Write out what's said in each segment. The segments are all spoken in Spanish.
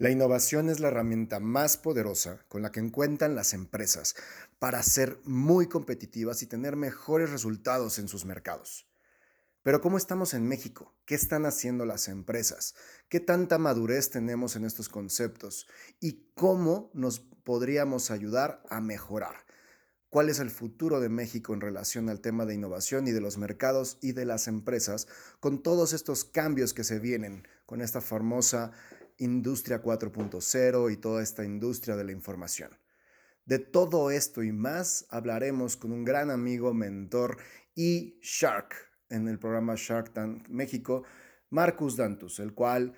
La innovación es la herramienta más poderosa con la que encuentran las empresas para ser muy competitivas y tener mejores resultados en sus mercados. Pero ¿cómo estamos en México? ¿Qué están haciendo las empresas? ¿Qué tanta madurez tenemos en estos conceptos? ¿Y cómo nos podríamos ayudar a mejorar? ¿Cuál es el futuro de México en relación al tema de innovación y de los mercados y de las empresas con todos estos cambios que se vienen con esta famosa Industria 4.0 y toda esta industria de la información. De todo esto y más hablaremos con un gran amigo, mentor y Shark en el programa Shark Tank México, Marcus Dantus, el cual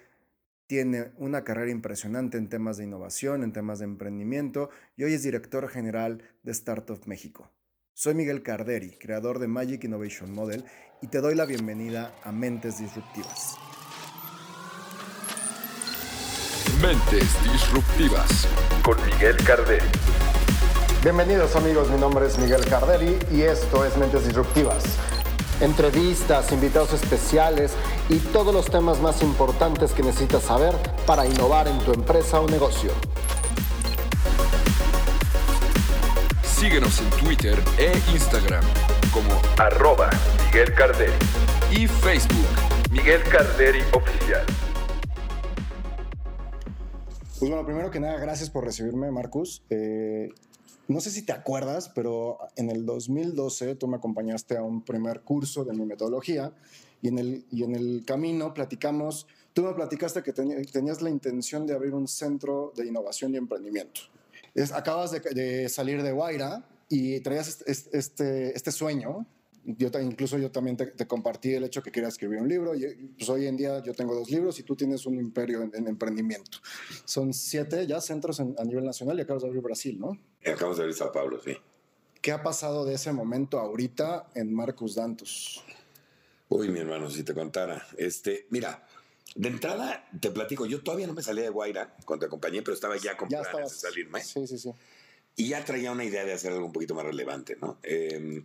tiene una carrera impresionante en temas de innovación, en temas de emprendimiento y hoy es director general de Startup México. Soy Miguel Carderi, creador de Magic Innovation Model, y te doy la bienvenida a Mentes Disruptivas. Mentes Disruptivas con Miguel Carderi. Bienvenidos amigos, mi nombre es Miguel Carderi y esto es Mentes Disruptivas. Entrevistas, invitados especiales y todos los temas más importantes que necesitas saber para innovar en tu empresa o negocio. Síguenos en Twitter e Instagram como arroba Miguel Carderi y Facebook Miguel Carderi Oficial. Pues bueno, primero que nada, gracias por recibirme, Marcus. Eh, no sé si te acuerdas, pero en el 2012 tú me acompañaste a un primer curso de mi metodología y en el, y en el camino platicamos, tú me platicaste que tenías la intención de abrir un centro de innovación y emprendimiento. Acabas de, salir de Guaira y traías este, este sueño yo incluso yo también te, compartí el hecho que quería escribir un libro. Y, pues hoy en día yo tengo dos libros y tú tienes un imperio en, emprendimiento. Son siete ya centros a nivel nacional y acabas de abrir Brasil, ¿no? Acabamos de abrir Sao Paulo, sí. ¿Qué ha pasado de ese momento ahorita en Marcus Dantus? Uy, mi hermano, si te contara. Este, mira, de entrada te platico, yo todavía no me salía de Guaira cuando te acompañé, pero estaba ya con ya planes de salirme. Sí, sí, sí. Y ya traía una idea de hacer algo un poquito más relevante, ¿no? Eh,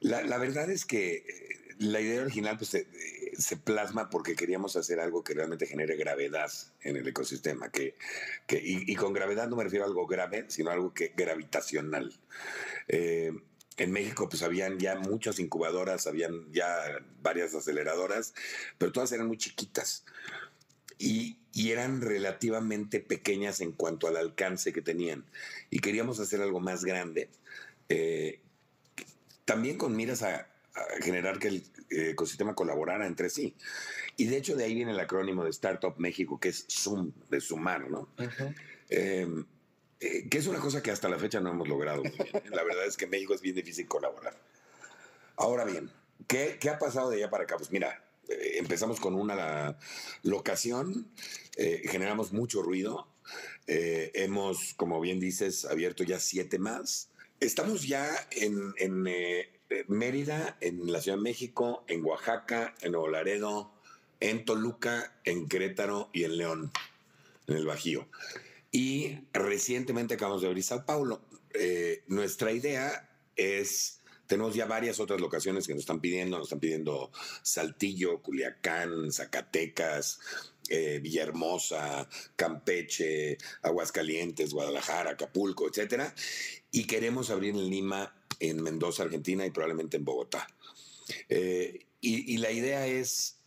la, verdad es que eh, la idea original pues, se, plasma porque queríamos hacer algo que realmente genere gravedad en el ecosistema. Que, y, con gravedad no me refiero a algo grave, sino algo que, gravitacional. Eh, en México pues habían ya muchas incubadoras, habían ya varias aceleradoras, pero todas eran muy chiquitas. Y, eran relativamente pequeñas en cuanto al alcance que tenían. Y queríamos hacer algo más grande, eh, también con miras a, generar que el eh, ecosistema colaborara entre sí. Y de hecho de ahí viene el acrónimo de Startup México, que es Zoom, de sumar, ¿no? Em, eh, que es una cosa que hasta la fecha no hemos logrado. la verdad es que en México es bien difícil colaborar. Ahora bien, ¿qué, qué ha pasado de allá para acá? Pues mira, eh, empezamos con una locación, generamos mucho ruido, hemos, como bien dices, abierto ya siete más. Estamos ya en, eh, Mérida, en la Ciudad de México, en Oaxaca, en Nuevo Laredo, en Toluca, en Querétaro y en León, en el Bajío. Y recientemente acabamos de abrir Sao Paulo. Eh, nuestra idea es, tenemos ya varias otras locaciones que nos están pidiendo, nos están pidiendo Saltillo, Culiacán, Zacatecas, eh, Villahermosa, Campeche, Aguascalientes, Guadalajara, Acapulco, etcétera. Y queremos abrir en Lima, en Mendoza, Argentina y probablemente en Bogotá. Eh, y, la idea es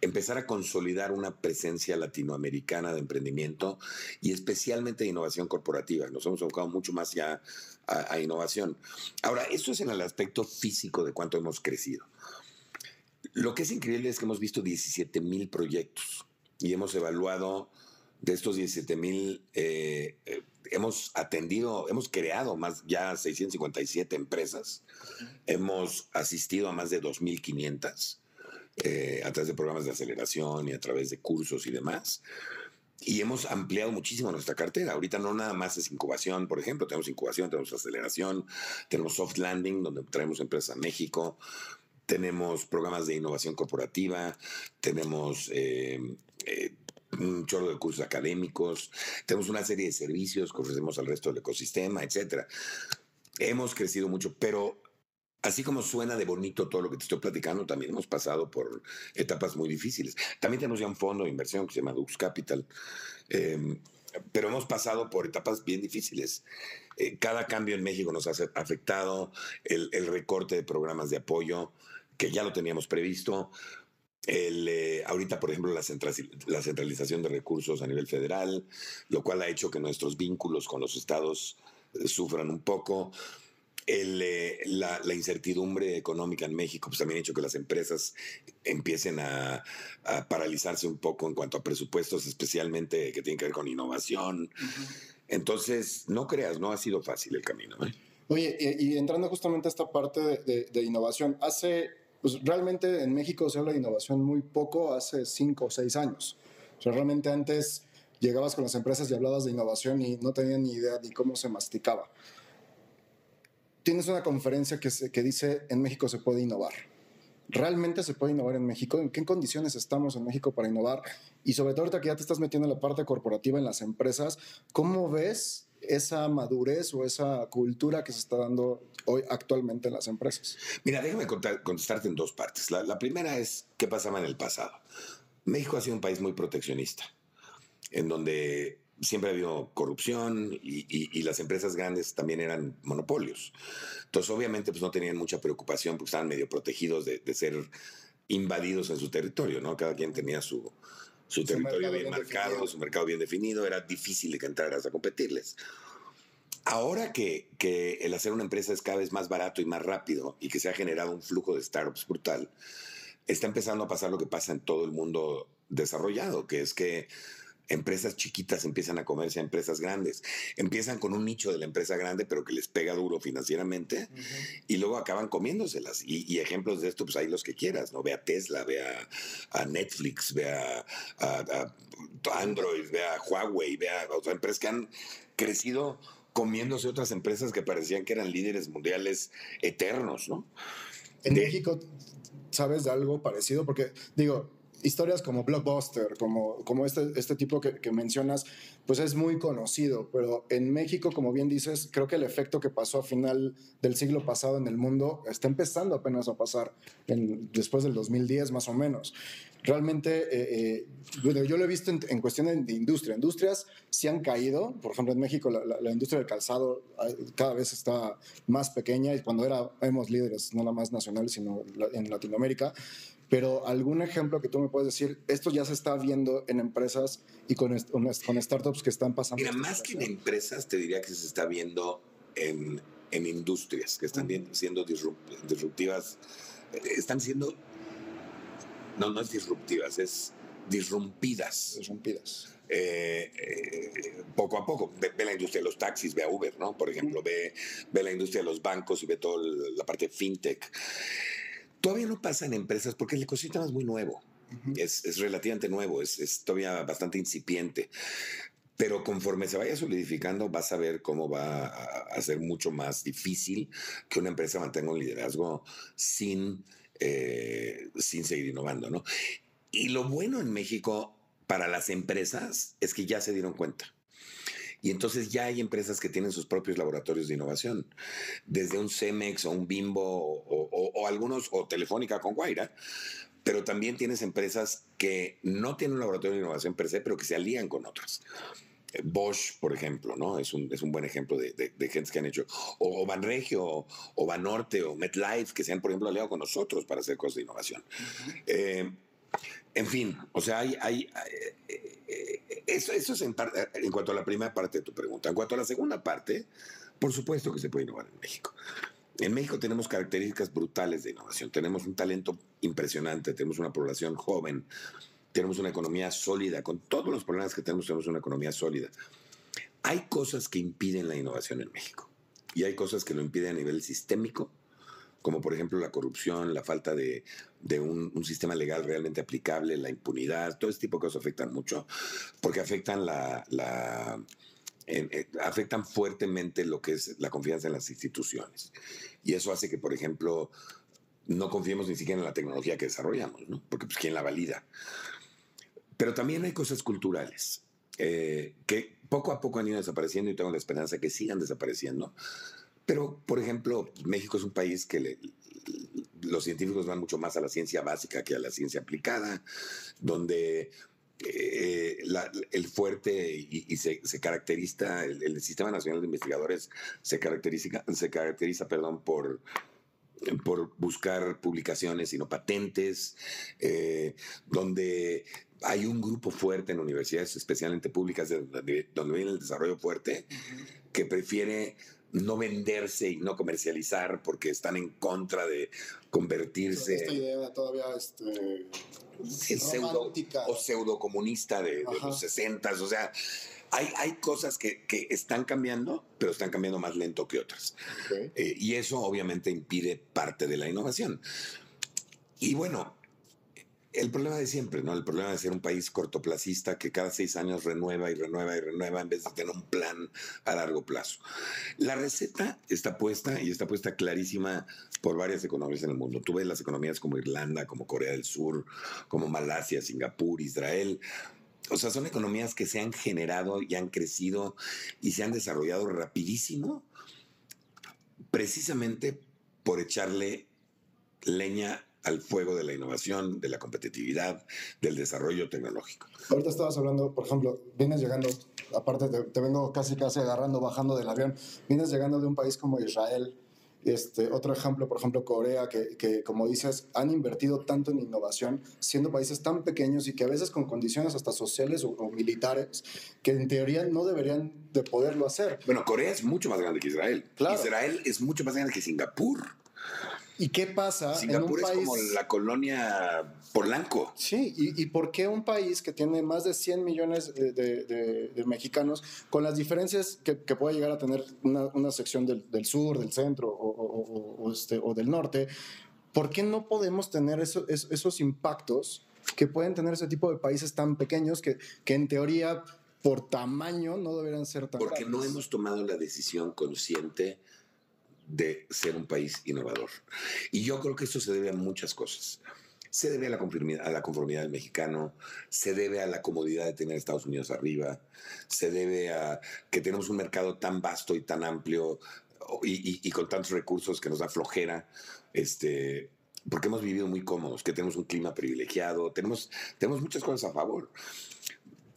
empezar a consolidar una presencia latinoamericana de emprendimiento y especialmente de innovación corporativa. Nos hemos enfocado mucho más ya a, a innovación. Ahora, esto es en el aspecto físico de cuánto hemos crecido. Lo que es increíble es que hemos visto 17 mil proyectos y hemos evaluado de estos 17 mil, eh, eh, hemos atendido, hemos creado más ya 657 empresas, hemos asistido a más de 2.500 eh, a través de programas de aceleración y a través de cursos y demás. Y hemos ampliado muchísimo nuestra cartera. Ahorita no nada más es incubación, por ejemplo, tenemos incubación, tenemos aceleración, tenemos soft landing, donde traemos empresas a México, tenemos programas de innovación corporativa, tenemos eh, un chorro de cursos académicos, tenemos una serie de servicios que ofrecemos al resto del ecosistema, etc. Hemos crecido mucho, pero así como suena de bonito todo lo que te estoy platicando, también hemos pasado por etapas muy difíciles. También tenemos ya un fondo de inversión que se llama Dux Capital, eh, pero hemos pasado por etapas bien difíciles. Eh, cada cambio en México nos ha afectado, el, recorte de programas de apoyo, que ya lo teníamos previsto. El, eh, ahorita, por ejemplo, la, centralización de recursos a nivel federal, lo cual ha hecho que nuestros vínculos con los estados eh, sufran un poco. El, eh, la, la, incertidumbre económica en México pues, también ha hecho que las empresas empiecen a, a, paralizarse un poco en cuanto a presupuestos, especialmente que tienen que ver con innovación. Uh -huh. Entonces, no creas, no ha sido fácil el camino. Oye, y, y, entrando justamente a esta parte de, de, de innovación, hace pues realmente en México se habla de innovación muy poco hace cinco o seis años. O sea, realmente antes llegabas con las empresas y hablabas de innovación y no tenían ni idea de cómo se masticaba. Tienes una conferencia que, se, que dice en México se puede innovar. ¿Realmente se puede innovar en México? ¿En qué condiciones estamos en México para innovar? Y sobre todo ahorita que ya te estás metiendo en la parte corporativa en las empresas, ¿cómo ves esa madurez o esa cultura que se está dando hoy actualmente en las empresas? Mira, déjame contar, contestarte en dos partes. La, primera es qué pasaba en el pasado. México ha sido un país muy proteccionista, en donde siempre ha habido corrupción y, las empresas grandes también eran monopolios. Entonces, obviamente, pues no tenían mucha preocupación porque estaban medio protegidos de, de ser invadidos en su territorio, ¿no? Cada quien tenía su, su, territorio bien, bien marcado, definido. su mercado bien definido, era difícil que entraras a competirles. Ahora que, que, el hacer una empresa es cada vez más barato y más rápido y que se ha generado un flujo de startups brutal, está empezando a pasar lo que pasa en todo el mundo desarrollado, que es que empresas chiquitas empiezan a comerse a empresas grandes. Empiezan con un nicho de la empresa grande, pero que les pega duro financieramente, uh -huh. y luego acaban comiéndoselas. Y, y, ejemplos de esto, pues hay los que quieras, ¿no? Ve a Tesla, ve a, a Netflix, ve a, a, a, Android, ve a Huawei, ve a otras empresas que han crecido comiéndose otras empresas que parecían que eran líderes mundiales eternos, ¿no? En de, México, ¿sabes de algo parecido? Porque, digo, historias como Blockbuster, como, como este, este tipo que, que, mencionas, pues es muy conocido, pero en México, como bien dices, creo que el efecto que pasó a final del siglo pasado en el mundo está empezando apenas a pasar en, después del 2010 más o menos. Realmente, eh, eh, bueno, yo lo he visto en, en cuestión de industria. Industrias sí han caído, por ejemplo, en México la, la, la, industria del calzado cada vez está más pequeña y cuando era, éramos líderes, no nada más nacionales, sino en Latinoamérica, pero algún ejemplo que tú me puedes decir, esto ya se está viendo en empresas y con, con startups que están pasando. Mira, más que en empresas, te diría que se está viendo en, en industrias que están uh -huh. siendo disruptivas, están siendo, no, no es disruptivas, es disrumpidas. Disrumpidas. Eh, eh, poco a poco. Ve, ve, la industria de los taxis, ve a Uber, ¿no? Por ejemplo, uh -huh. ve, ve la industria de los bancos y ve toda la parte fintech. Todavía no pasa en empresas porque el ecosistema es muy nuevo. Uh -huh. es, es, relativamente nuevo, es, es, todavía bastante incipiente. Pero conforme se vaya solidificando, vas a ver cómo va a, a ser mucho más difícil que una empresa mantenga un liderazgo sin, eh, sin seguir innovando. ¿no? Y lo bueno en México para las empresas es que ya se dieron cuenta. Y entonces ya hay empresas que tienen sus propios laboratorios de innovación, desde un Cemex o un Bimbo o, o, o algunos, o Telefónica con Guaira, pero también tienes empresas que no tienen un laboratorio de innovación per se, pero que se alían con otras. Bosch, por ejemplo, ¿no? Es un, es un buen ejemplo de, de, de gente que han hecho. O, o Banregio, o, o Banorte, o MetLife, que se han, por ejemplo, aliado con nosotros para hacer cosas de innovación. Uh -huh. eh, en fin, o sea, hay, eh, eh, eso, es en, en, cuanto a la primera parte de tu pregunta. En cuanto a la segunda parte, por supuesto que se puede innovar en México. En México tenemos características brutales de innovación. Tenemos un talento impresionante, tenemos una población joven, tenemos una economía sólida. Con todos los problemas que tenemos, tenemos una economía sólida. Hay cosas que impiden la innovación en México y hay cosas que lo impiden a nivel sistémico como por ejemplo la corrupción, la falta de, de un, un, sistema legal realmente aplicable, la impunidad, todo ese tipo de cosas afectan mucho, porque afectan la, la eh, afectan fuertemente lo que es la confianza en las instituciones. Y eso hace que, por ejemplo, no confiemos ni siquiera en la tecnología que desarrollamos, ¿no? Porque pues quién la valida. Pero también hay cosas culturales eh, que poco a poco han ido desapareciendo y tengo la esperanza que sigan desapareciendo Pero, por ejemplo, México es un país que le, los científicos van mucho más a la ciencia básica que a la ciencia aplicada, donde eh, el fuerte y, se, caracteriza, el, Sistema Nacional de Investigadores se caracteriza, se caracteriza perdón, por, por buscar publicaciones y no patentes, eh, donde hay un grupo fuerte en universidades, especialmente públicas, donde, viene el desarrollo fuerte, que prefiere no venderse y no comercializar porque están en contra de convertirse. Esta idea todavía este, pseudo, o pseudo comunista de, los 60, o sea, hay, hay cosas que, que, están cambiando, pero están cambiando más lento que otras. Eh, y eso obviamente impide parte de la innovación. Y bueno, el problema de siempre, ¿no? El problema de ser un país cortoplacista que cada seis años renueva y renueva y renueva en vez de tener un plan a largo plazo. La receta está puesta y está puesta clarísima por varias economías en el mundo. Tú ves las economías como Irlanda, como Corea del Sur, como Malasia, Singapur, Israel. O sea, son economías que se han generado y han crecido y se han desarrollado rapidísimo precisamente por echarle leña al fuego de la innovación, de la competitividad, del desarrollo tecnológico. Ahorita estabas hablando, por ejemplo, vienes llegando, aparte te, vengo casi casi agarrando, bajando del avión, vienes llegando de un país como Israel, este, otro ejemplo, por ejemplo, Corea, que, que, como dices, han invertido tanto en innovación, siendo países tan pequeños y que a veces con condiciones hasta sociales o, militares, que en teoría no deberían de poderlo hacer. Bueno, Corea es mucho más grande que Israel. Israel es mucho más grande que Singapur. ¿Y qué pasa en un país... es como la colonia Polanco. Sí, y, por qué un país que tiene más de 100 millones de, mexicanos, con las diferencias que, puede llegar a tener una, sección del, sur, del centro o, este, o, del norte, ¿por qué no podemos tener esos impactos que pueden tener ese tipo de países tan pequeños que, que en teoría por tamaño no deberían ser tan Porque no hemos tomado la decisión consciente de ser un país innovador. Y yo creo que esto se debe a muchas cosas. Se debe a la, conformidad, a la conformidad del mexicano, se debe a la comodidad de tener Estados Unidos arriba, se debe a que tenemos un mercado tan vasto y tan amplio y, con tantos recursos que nos da flojera, este, porque hemos vivido muy cómodos, que tenemos un clima privilegiado, tenemos, tenemos muchas cosas a favor.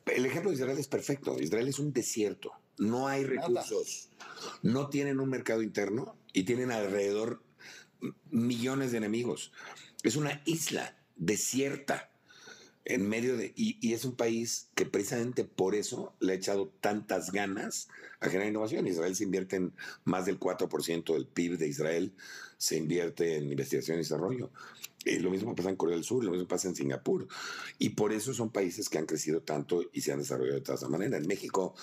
El ejemplo de Israel es perfecto. Israel es un desierto, no hay recursos no tienen un mercado interno y tienen alrededor millones de enemigos. Es una isla desierta en medio de... Y, es un país que precisamente por eso le ha echado tantas ganas a generar innovación. Israel se invierte en más del 4% del PIB de Israel, se invierte en investigación y desarrollo. Y lo mismo pasa en Corea del Sur, lo mismo pasa en Singapur. Y por eso son países que han crecido tanto y se han desarrollado de toda esa manera. En México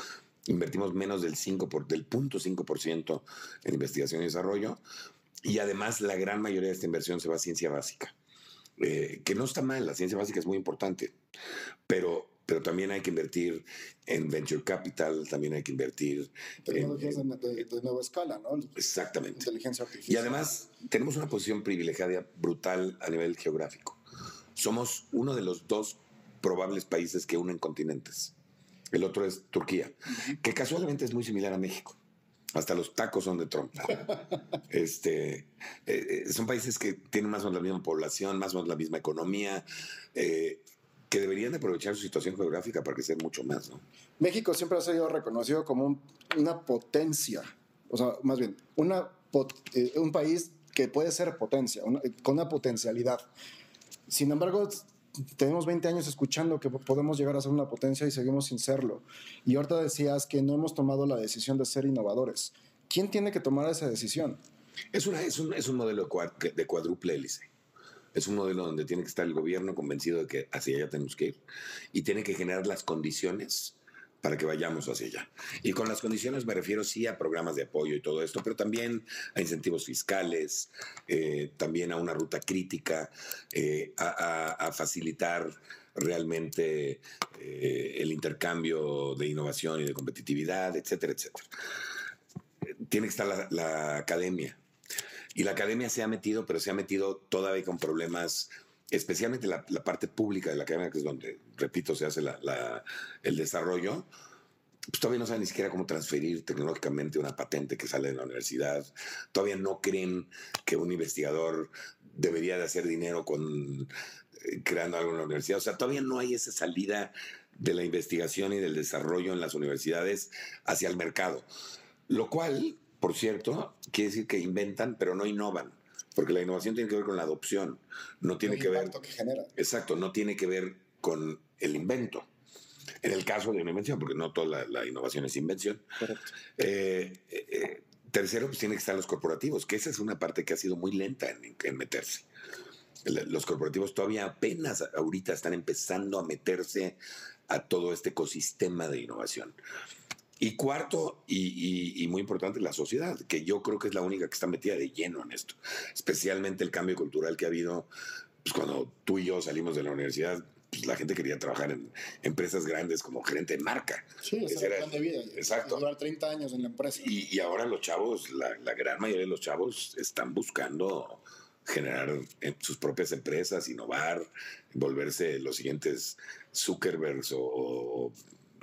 Invertimos menos del 5 por, del 0.5% en investigación y desarrollo. Y además la gran mayoría de esta inversión se va a ciencia básica. Eh, que no está mal, la ciencia básica es muy importante, pero, pero también hay que invertir en venture capital, también hay que invertir tecnologías en, de, nueva escala, ¿no? Exactamente. Inteligencia artificial. Y además tenemos una posición privilegiada brutal a nivel geográfico. Somos uno de los dos probables países que unen continentes. El otro es Turquía, que casualmente es muy similar a México. Hasta los tacos son de Trump. este, eh, eh, son países que tienen más o menos la misma población, más o menos la misma economía, eh, que deberían de aprovechar su situación geográfica para crecer mucho más. ¿no? México siempre ha sido reconocido como una potencia, o sea, más bien, una, un país que puede ser potencia, con una potencialidad. Sin embargo, tenemos 20 años escuchando que podemos llegar a ser una potencia y seguimos sin serlo. Y ahorita decías que no hemos tomado la decisión de ser innovadores. ¿Quién tiene que tomar esa decisión? Es, una, es, un, es un modelo de cuádruple hélice. Es un modelo donde tiene que estar el gobierno convencido de que hacia allá tenemos que ir y tiene que generar las condiciones para que vayamos hacia allá. Y con las condiciones me refiero sí a programas de apoyo y todo esto, pero también a incentivos fiscales, eh, también a una ruta crítica, eh, a, facilitar realmente eh, el intercambio de innovación y de competitividad, etcétera, etcétera. Tiene que estar la, la academia. Y la academia se ha metido, pero se ha metido todavía con problemas especialmente la, parte pública de la academia, que es donde, repito, se hace el desarrollo, pues todavía no saben ni siquiera cómo transferir tecnológicamente una patente que sale de la universidad. Todavía no creen que un investigador debería de hacer dinero con eh, creando algo en la universidad. O sea, todavía no hay esa salida de la investigación y del desarrollo en las universidades hacia el mercado. Lo cual, por cierto, quiere decir que inventan, pero no innovan. Porque la innovación tiene que ver con la adopción, no tiene El que ver. que genera. Exacto, no tiene que ver con el invento. En el caso de una invención, porque no toda la, la innovación es invención. Correcto. Eh, eh, eh, tercero, pues tiene que estar los corporativos, que esa es una parte que ha sido muy lenta en, en meterse. Los corporativos todavía apenas ahorita están empezando a meterse a todo este ecosistema de innovación. Y cuarto, y, y- y muy importante, la sociedad, que yo creo que es la única que está metida de lleno en esto. Especialmente el cambio cultural que ha habido pues, cuando tú y yo salimos de la universidad. pues, la gente quería trabajar en empresas grandes como gerente de marca. Sí, ese era era el plan de vida. exacto. Durar 30 años en la empresa. Y, y ahora los chavos, la, la gran mayoría de los chavos están buscando generar eh, sus propias empresas, innovar, volverse los siguientes Zuckerbergs o, o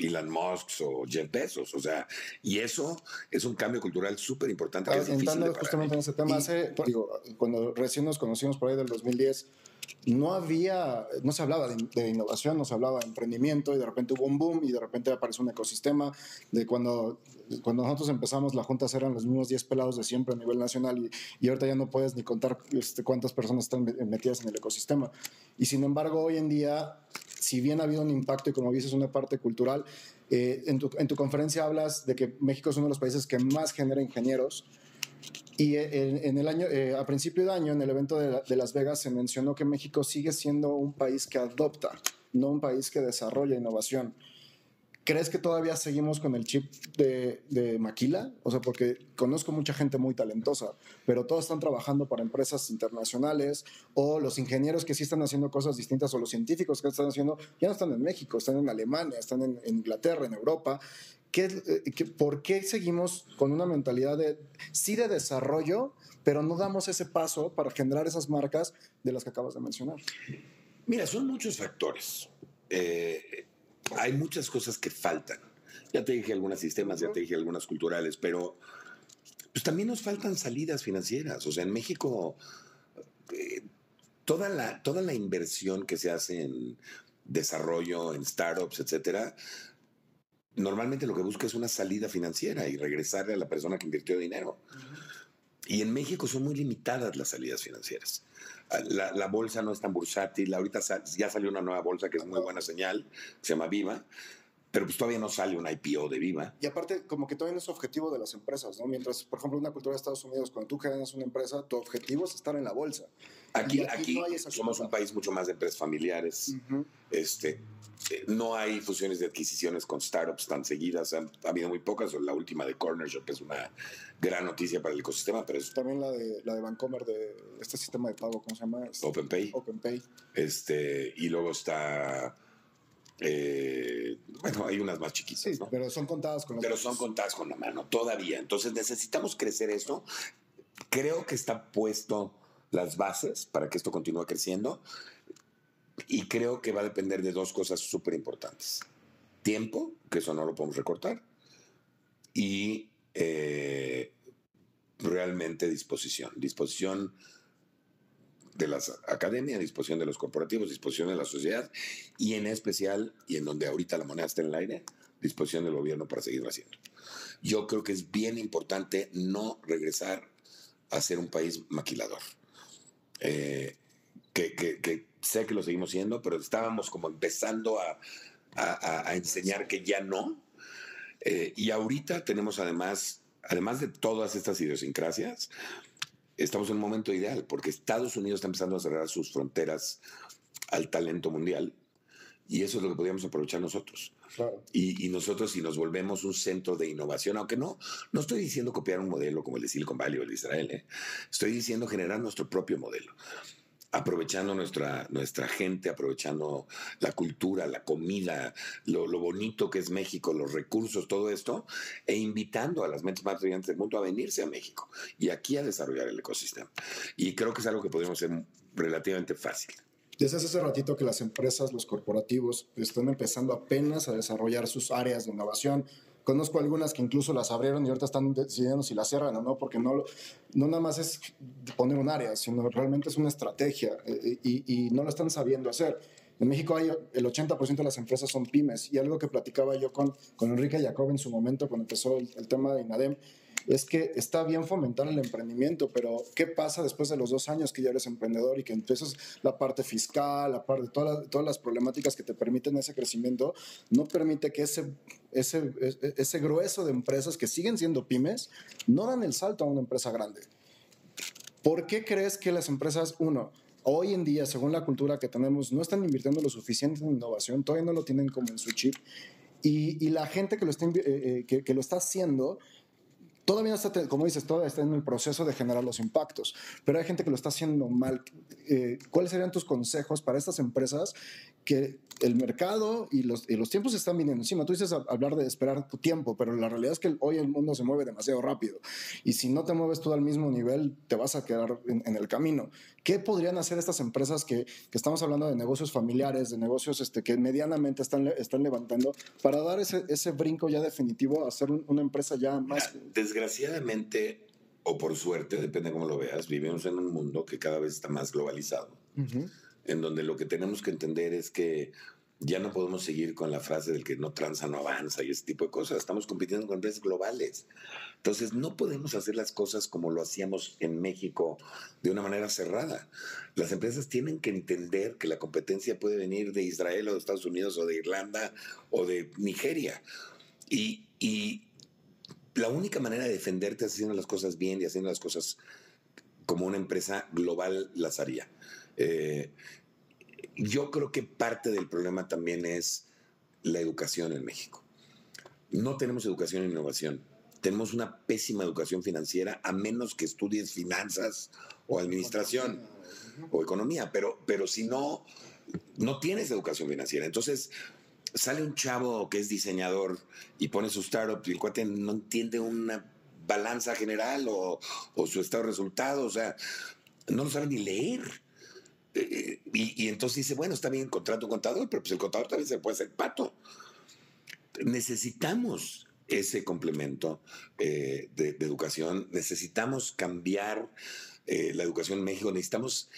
Elon Musk o Jeff Bezos. O sea, y eso es un cambio cultural súper importante. Entrando justamente en ese tema, Y- hace, digo, cuando recién nos conocimos por ahí del 2010, no había, no se hablaba de, de innovación, no se hablaba de emprendimiento y de repente hubo un boom y de repente apareció un ecosistema de cuando, cuando nosotros empezamos las juntas eran los mismos 10 pelados de siempre a nivel nacional y, y ahorita ya no puedes ni contar este, cuántas personas están me- metidas en el ecosistema. Y sin embargo, hoy en día, si bien ha habido un impacto y como dices, una parte cultural, eh, en, tu, en tu conferencia hablas de que México es uno de los países que más genera ingenieros y en, en el año, eh, a principio de año, en el evento de, la- de Las Vegas, se mencionó que México sigue siendo un país que adopta, no un país que desarrolla innovación. ¿Crees que todavía seguimos con el chip de, de maquila? O sea, porque conozco mucha gente muy talentosa, pero todos están trabajando para empresas internacionales o los ingenieros que sí están haciendo cosas distintas o los científicos que están haciendo ya no están en México, están en Alemania, están en, en Inglaterra, en Europa. ¿Qué, eh, qué- ¿Por qué seguimos con una mentalidad de sí de desarrollo, pero no damos ese paso para generar esas marcas de las que acabas de mencionar? Mira, son muchos factores. Eh, hay muchas cosas que faltan. Ya te dije algunos sistemas, ya te dije algunas culturales, pero pues también nos faltan salidas financieras. O sea, en México, eh, toda, la, toda la inversión que se hace en desarrollo, en startups, etcétera, normalmente lo que busca es una salida financiera y regresarle a la persona que invirtió dinero. Y en México son muy limitadas las salidas financieras. Ah, La, la bolsa no es tan bursátil. Ahorita sa- ya salió una nueva bolsa que es muy buena señal, se llama Viva, pero pues todavía no sale un IPO de Viva. Y aparte, como que todavía no es objetivo de las empresas, ¿no? Mientras, por ejemplo, una cultura de Estados Unidos, cuando tú generas una empresa, tu objetivo es estar en la bolsa. Aquí, aquí aquí no hay esa somos un país mucho más de empresas familiares. Este, eh, no hay fusiones de adquisiciones con startups tan seguidas. Han- ha habido muy pocas. La última de Corner Shop es una gran noticia para el ecosistema, pero es También la de, la de Vancomer, de este sistema de pago, ¿cómo se llama? Es- OpenPay. OpenPay. Este, y luego está. Eh, bueno, hay unas más chiquitas, Sí, ¿no? pero son contadas con los pero dedos. son contadas con la mano todavía. Entonces necesitamos crecer esto. Creo que está puesto las bases para que esto continúe creciendo y creo que va a depender de dos cosas súper importantes. Tiempo, que eso no lo podemos recortar, y eh, realmente disposición. Disposición de las academias, disposición de los corporativos, disposición de la sociedad y en especial, y en donde ahorita la moneda está en el aire, disposición del gobierno para seguirlo haciendo. Yo creo que es bien importante no regresar a ser un país maquilador. Eh, que, que- que sé que lo seguimos siendo, pero estábamos como empezando a, a- a- a enseñar que ya no. Eh, y ahorita tenemos además, además de todas estas idiosincrasias, estamos en un momento ideal, porque Estados Unidos está empezando a cerrar sus fronteras al talento mundial, y eso es lo que podríamos aprovechar nosotros. Claro. Y, y nosotros si nos volvemos un centro de innovación, aunque no, no estoy diciendo copiar un modelo como el de Silicon Valley o el de Israel, ¿eh? estoy diciendo generar nuestro propio modelo, aprovechando nuestra, nuestra gente, aprovechando la cultura, la comida, lo, bonito que es México, los recursos, todo esto, e invitando a las mentes más brillantes del mundo a venirse a México y aquí a desarrollar el ecosistema. Y creo que es algo que podemos hacer relativamente fácil. Desde hace ratito que las empresas, los corporativos, están empezando apenas a desarrollar sus áreas de innovación. Conozco algunas que incluso las abrieron y ahorita están decidiendo si las cierran o no, porque no, no nada más es poner un área, sino realmente es una estrategia eh, y, y no lo están sabiendo hacer. En México hay el 80% de las empresas son pymes y algo que platicaba yo con, con Enrique Jacob en su momento cuando empezó el, el tema de INADEM es que está bien fomentar el emprendimiento, pero ¿qué pasa después de los dos años que ya eres emprendedor y que empiezas la parte fiscal, la parte todas, todas las problemáticas que te permiten ese crecimiento? No permite que ese, ese, ese grueso de empresas que siguen siendo pymes no dan el salto a una empresa grande. ¿Por qué crees que las empresas, uno, hoy en día, según la cultura que tenemos, no están invirtiendo lo suficiente en innovación, todavía no lo tienen como en su chip? Y, y la gente que lo está, eh, eh, que lo está haciendo todavía está, como dices, todavía está en el proceso de generar los impactos, pero hay gente que lo está haciendo mal. Eh, ¿Cuáles serían tus consejos para estas empresas que el mercado y los, tiempos están viniendo encima? Tú dices hablar de esperar tu tiempo, pero la realidad es que hoy el mundo se mueve demasiado rápido y si no te mueves tú al mismo nivel, te vas a quedar en el camino. ¿Qué podrían hacer estas empresas que, que, estamos hablando de negocios familiares, de negocios este, que medianamente están, están levantando para dar ese, ese brinco ya definitivo a ser un, una empresa ya más... Mira, desgraciadamente, o por suerte, depende de cómo lo veas, vivimos en un mundo que cada vez está más globalizado, uh -huh. en donde lo que tenemos que entender es que ya no podemos seguir con la frase del que no tranza, no avanza y ese tipo de cosas. Estamos compitiendo con empresas globales. Entonces, no podemos hacer las cosas como lo hacíamos en México de una manera cerrada. Las empresas tienen que entender que la competencia puede venir de Israel o de Estados Unidos o de Irlanda o de Nigeria. Y, la única manera de defenderte es haciendo las cosas bien y haciendo las cosas como una empresa global las haría. Eh, yo creo que parte del problema también es la educación en México. No tenemos educación en innovación. Tenemos una pésima educación financiera a menos que estudies finanzas o administración o economía, pero, pero si no, no tienes educación financiera. Entonces, sale un chavo que es diseñador y pone su startup y el cuate no entiende una balanza general o, su estado de resultados, o sea, no lo sabe ni leer. Eh, y, y, entonces dice, bueno, está bien, contrato un contador, pero pues el contador también se puede hacer pato. Necesitamos ese complemento eh, de, de, educación, necesitamos cambiar eh, la educación en México, necesitamos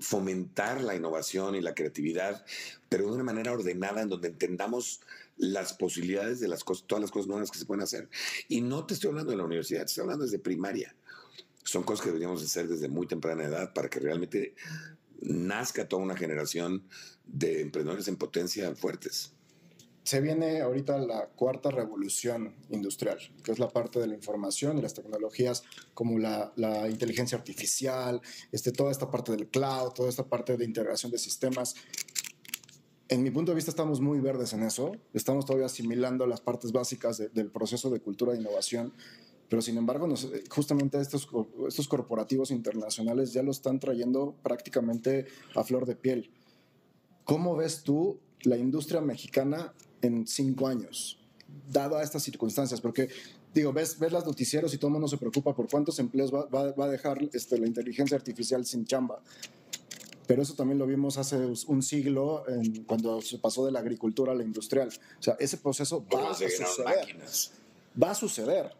fomentar la innovación y la creatividad, pero de una manera ordenada en donde entendamos las posibilidades de las cosas, todas las cosas nuevas que se pueden hacer. Y no te estoy hablando de la universidad, te estoy hablando desde primaria. Son cosas que deberíamos hacer desde muy temprana edad para que realmente nazca toda una generación de emprendedores en potencia fuertes. Se viene ahorita la cuarta revolución industrial, que es la parte de la información y las tecnologías como la, la inteligencia artificial, este, toda esta parte del cloud, toda esta parte de integración de sistemas. En mi punto de vista estamos muy verdes en eso, estamos todavía asimilando las partes básicas de, del proceso de cultura de innovación pero sin embargo, nos, justamente estos, estos corporativos internacionales ya lo están trayendo prácticamente a flor de piel. ¿Cómo ves tú la industria mexicana en cinco años, dado a estas circunstancias? Porque, digo, ves, ves los noticieros y todo el mundo se preocupa por cuántos empleos va, va, va a dejar este, la inteligencia artificial sin chamba. Pero eso también lo vimos hace un siglo en, cuando se pasó de la agricultura a la industrial. O sea, ese proceso va a suceder. Máquinas. Va a suceder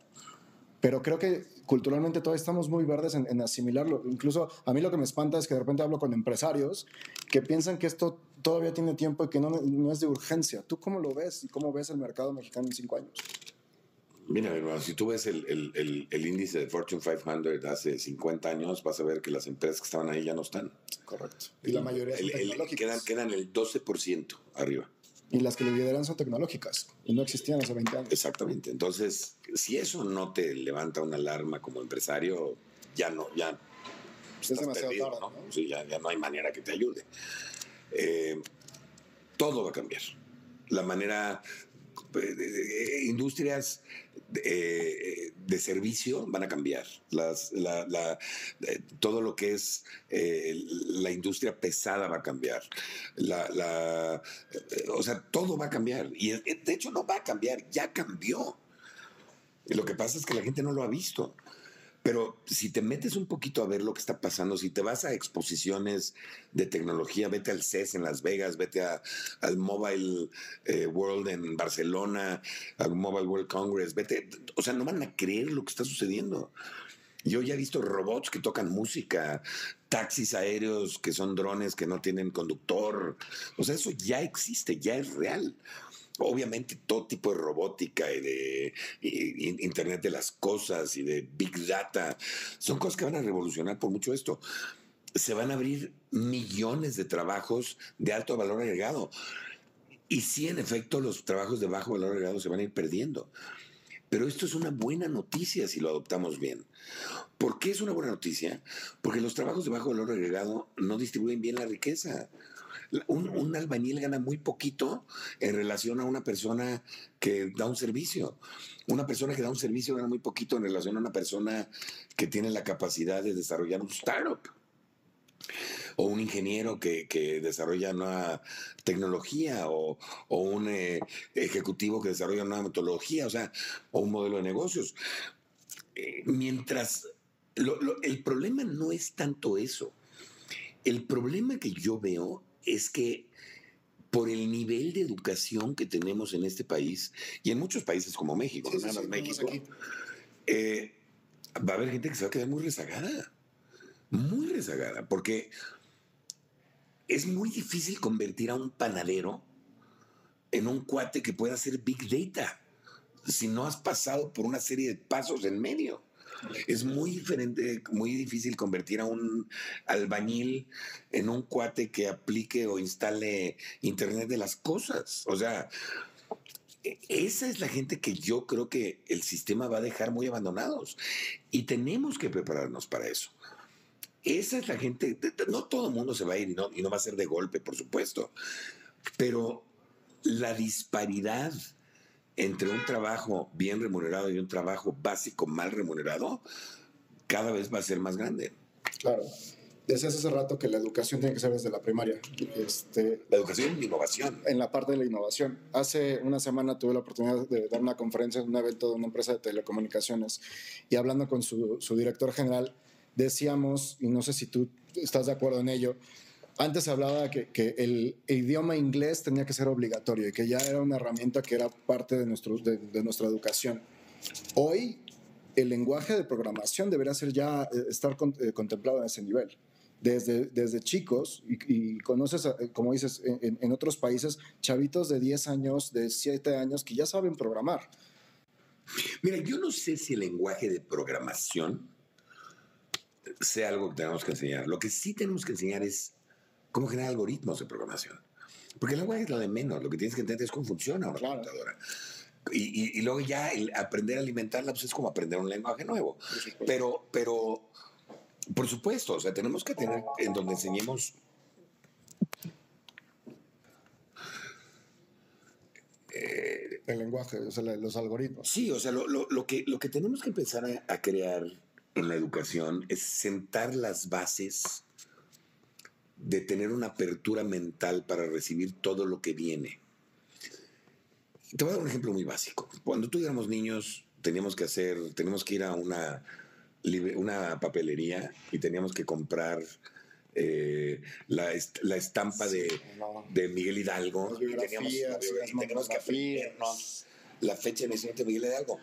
pero creo que culturalmente todavía estamos muy verdes en, en, asimilarlo. Incluso a mí lo que me espanta es que de repente hablo con empresarios que piensan que esto todavía tiene tiempo y que no, no es de urgencia. ¿Tú cómo lo ves y cómo ves el mercado mexicano en cinco años? Mira, hermano, si tú ves el, el, el, el, índice de Fortune 500 hace 50 años, vas a ver que las empresas que estaban ahí ya no están. Correcto. Y la mayoría son. Quedan, quedan el 12% arriba. Y las que le lideran son tecnológicas y no existían hace 20 años. Exactamente. Entonces, si eso no te levanta una alarma como empresario, ya no, ya es demasiado perdido, tarde. ¿no? ¿no? Sí, ya, ya, no hay manera que te ayude. Eh, todo va a cambiar. La manera, eh, industrias eh, de servicio van a cambiar. Las, la, eh, todo lo que es eh, la industria pesada va a cambiar. La, o sea, todo va a cambiar. Y de hecho no va a cambiar, ya cambió. Lo que pasa es que la gente no lo ha visto. Pero si te metes un poquito a ver lo que está pasando, si te vas a exposiciones de tecnología, vete al CES en Las Vegas, vete al Mobile eh, World en Barcelona, al Mobile World Congress, vete, o sea, no van a creer lo que está sucediendo. Yo ya he visto robots que tocan música, taxis aéreos que son drones que no tienen conductor. O sea, eso ya existe, ya es real. Obviamente todo tipo de robótica y de Internet de las cosas y de Big Data son cosas que van a revolucionar por mucho esto. Se van a abrir millones de trabajos de alto valor agregado. Y sí, en efecto, los trabajos de bajo valor agregado se van a ir perdiendo. Pero esto es una buena noticia si lo adoptamos bien. ¿Por qué es una buena noticia? Porque los trabajos de bajo valor agregado no distribuyen bien la riqueza. Un, un albañil gana muy poquito en relación a una persona que da un servicio. Una persona que da un servicio gana muy poquito en relación a una persona que tiene la capacidad de desarrollar un startup. O un ingeniero que, que desarrolla nueva tecnología, o, o un eh, ejecutivo que desarrolla una metodología, o sea, o un modelo de negocios. Eh, mientras el problema no es tanto eso. El problema que yo veo es que por el nivel de educación que tenemos en este país y en muchos países como México, Sí, no sí, nada sí, más México, eh, va a haber gente que se va a quedar muy rezagada, muy rezagada, porque es muy difícil convertir a un panadero en un cuate que pueda hacer big data si no has pasado por una serie de pasos en medio. Es muy diferente, muy difícil convertir a un albañil en un cuate que aplique o instale Internet de las cosas. O sea, e- esa es la gente que yo creo que el sistema va a dejar muy abandonados. Y tenemos que prepararnos para eso. Esa es la gente, no todo el mundo se va a ir y no va a ser de golpe, por supuesto, pero la disparidad entre un trabajo bien remunerado y un trabajo básico mal remunerado cada vez va a ser más grande. Claro. Decías hace rato que la educación tiene que ser desde la primaria. Este, La educación y la innovación. en la parte de la innovación. Hace una semana tuve la oportunidad de dar una conferencia en un evento de una empresa de telecomunicaciones y hablando con su, su director general, decíamos, y no sé si tú estás de acuerdo en ello, antes hablaba que, que el idioma inglés tenía que ser obligatorio y que ya era una herramienta que era parte de, nuestro, de, de nuestra educación. Hoy el lenguaje de programación debería ser ya eh, estar con- eh, contemplado en ese nivel. Desde, desde chicos, y, y conoces, como dices, en, en otros países, chavitos de 10 años, de 7 años, que ya saben programar. Mira, yo no sé si el lenguaje de programación sea algo que tenemos que enseñar. Lo que sí tenemos que enseñar es cómo generar algoritmos de programación. Porque el lenguaje es lo de menos. Lo que tienes que entender es cómo funciona una Claro. computadora. Y, y- y luego ya el aprender a alimentarla pues es como aprender un lenguaje nuevo. Pero, pero, por supuesto, o sea, tenemos que tener en donde enseñemos El lenguaje, o sea, los algoritmos. Sí, o sea, lo, lo- lo que, lo que tenemos que empezar a, a crear en la educación es sentar las bases de tener una apertura mental para recibir todo lo que viene. Te voy a dar un ejemplo muy básico. Cuando tú éramos niños, teníamos que hacer, teníamos que ir a una, una papelería y teníamos que comprar eh, la, est- la estampa de, No. de Miguel Hidalgo y teníamos, y que aprendernos la fecha de nacimiento de Miguel Hidalgo.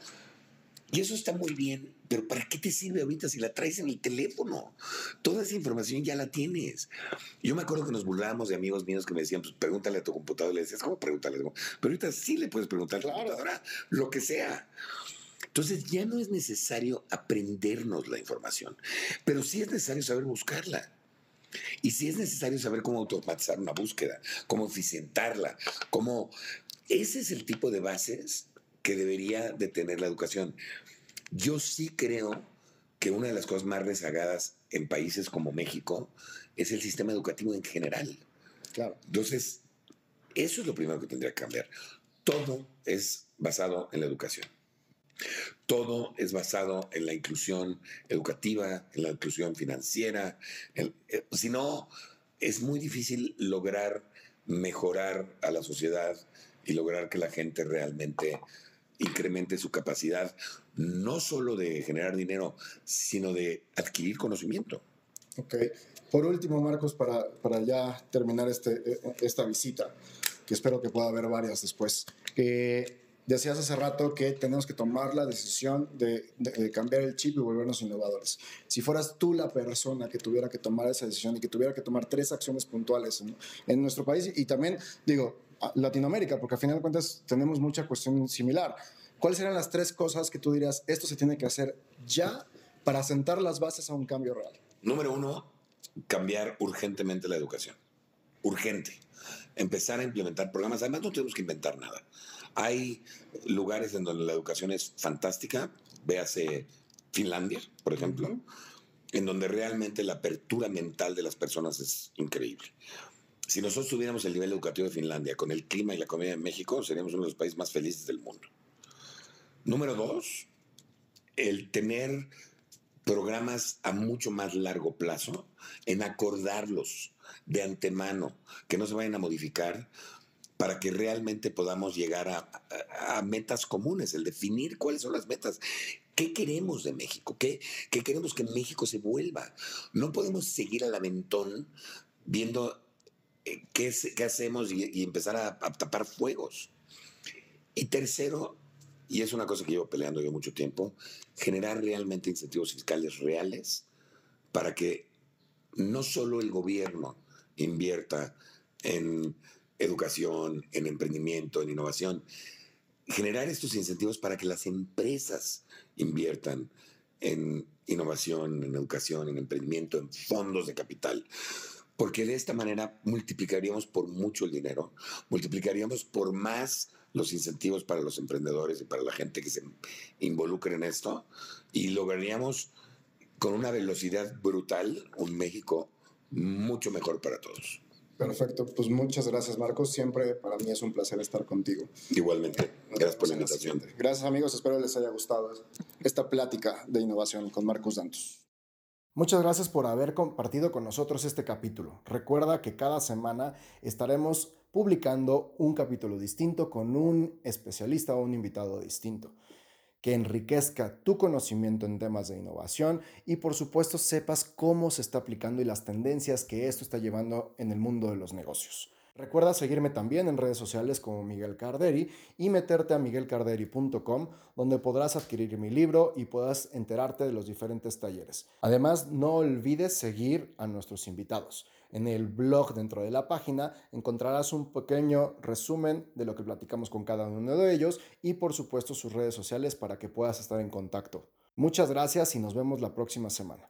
Y eso está muy bien, pero ¿para qué te sirve ahorita si la traes en el teléfono? Toda esa información ya la tienes. Yo me acuerdo que nos burlábamos de amigos míos que me decían, pues pregúntale a tu computadora. Y le decías, ¿cómo pregúntale? Pero ahorita sí le puedes preguntar a tu computadora, lo que sea. Entonces ya no es necesario aprendernos la información, pero sí es necesario saber buscarla. Y sí es necesario saber cómo automatizar una búsqueda, cómo eficientarla, cómo... Ese es el tipo de bases que debería de tener la educación. Yo sí creo que una de las cosas más rezagadas en países como México es el sistema educativo en general. Claro. Entonces, eso es lo primero que tendría que cambiar. Todo es basado en la educación. Todo es basado en la inclusión educativa, en la inclusión financiera. en- eh, si no, es muy difícil lograr mejorar a la sociedad y lograr que la gente realmente incremente su capacidad no solo de generar dinero, sino de adquirir conocimiento. Ok. Por último, Marcos, para, para ya terminar este, e, esta visita, que espero que pueda haber varias después. Eh, decías hace rato que tenemos que tomar la decisión de, de, cambiar el chip y volvernos innovadores. Si fueras tú la persona que tuviera que tomar esa decisión y que tuviera que tomar tres acciones puntuales en, en nuestro país y también, digo, Latinoamérica, porque al final de cuentas tenemos mucha cuestión similar. ¿Cuáles serían las tres cosas que tú dirías, esto se tiene que hacer ya para sentar las bases a un cambio real? Número uno, cambiar urgentemente la educación. Urgente. Empezar a implementar programas. Además, no tenemos que inventar nada. Hay lugares en donde la educación es fantástica. Véase Finlandia, por ejemplo, en donde realmente la apertura mental de las personas es increíble. Si nosotros tuviéramos el nivel educativo de Finlandia con el clima y la comida de México, seríamos uno de los países más felices del mundo. Número dos, el tener programas a mucho más largo plazo, en acordarlos de antemano, que no se vayan a modificar para que realmente podamos llegar a, metas comunes, el definir cuáles son las metas. ¿Qué queremos de México? ¿Qué, ¿Qué, queremos que México se vuelva? No podemos seguir al aventón viendo qué, qué hacemos y, y empezar a, a, tapar fuegos. Y tercero, y es una cosa que llevo peleando yo mucho tiempo, generar realmente incentivos fiscales reales para que no solo el gobierno invierta en educación, en emprendimiento, en innovación, generar estos incentivos para que las empresas inviertan en innovación, en educación, en emprendimiento, en fondos de capital. Porque de esta manera multiplicaríamos por mucho el dinero, multiplicaríamos por más los incentivos para los emprendedores y para la gente que se involucre en esto y lograríamos con una velocidad brutal un México mucho mejor para todos. Perfecto, pues muchas gracias Marcos, siempre para mí es un placer estar contigo. Igualmente, gracias por la invitación. Gracias amigos, espero les haya gustado esta plática de innovación con Marcos Dantos. Muchas gracias por haber compartido con nosotros este capítulo. Recuerda que cada semana estaremos publicando un capítulo distinto con un especialista o un invitado distinto que enriquezca tu conocimiento en temas de innovación y por supuesto sepas cómo se está aplicando y las tendencias que esto está llevando en el mundo de los negocios. Recuerda seguirme también en redes sociales como Miguel Carderi y meterte a miguelcarderi.com donde podrás adquirir mi libro y puedas enterarte de los diferentes talleres. Además, no olvides seguir a nuestros invitados. En el blog dentro de la página encontrarás un pequeño resumen de lo que platicamos con cada uno de ellos y por supuesto sus redes sociales para que puedas estar en contacto. Muchas gracias y nos vemos la próxima semana.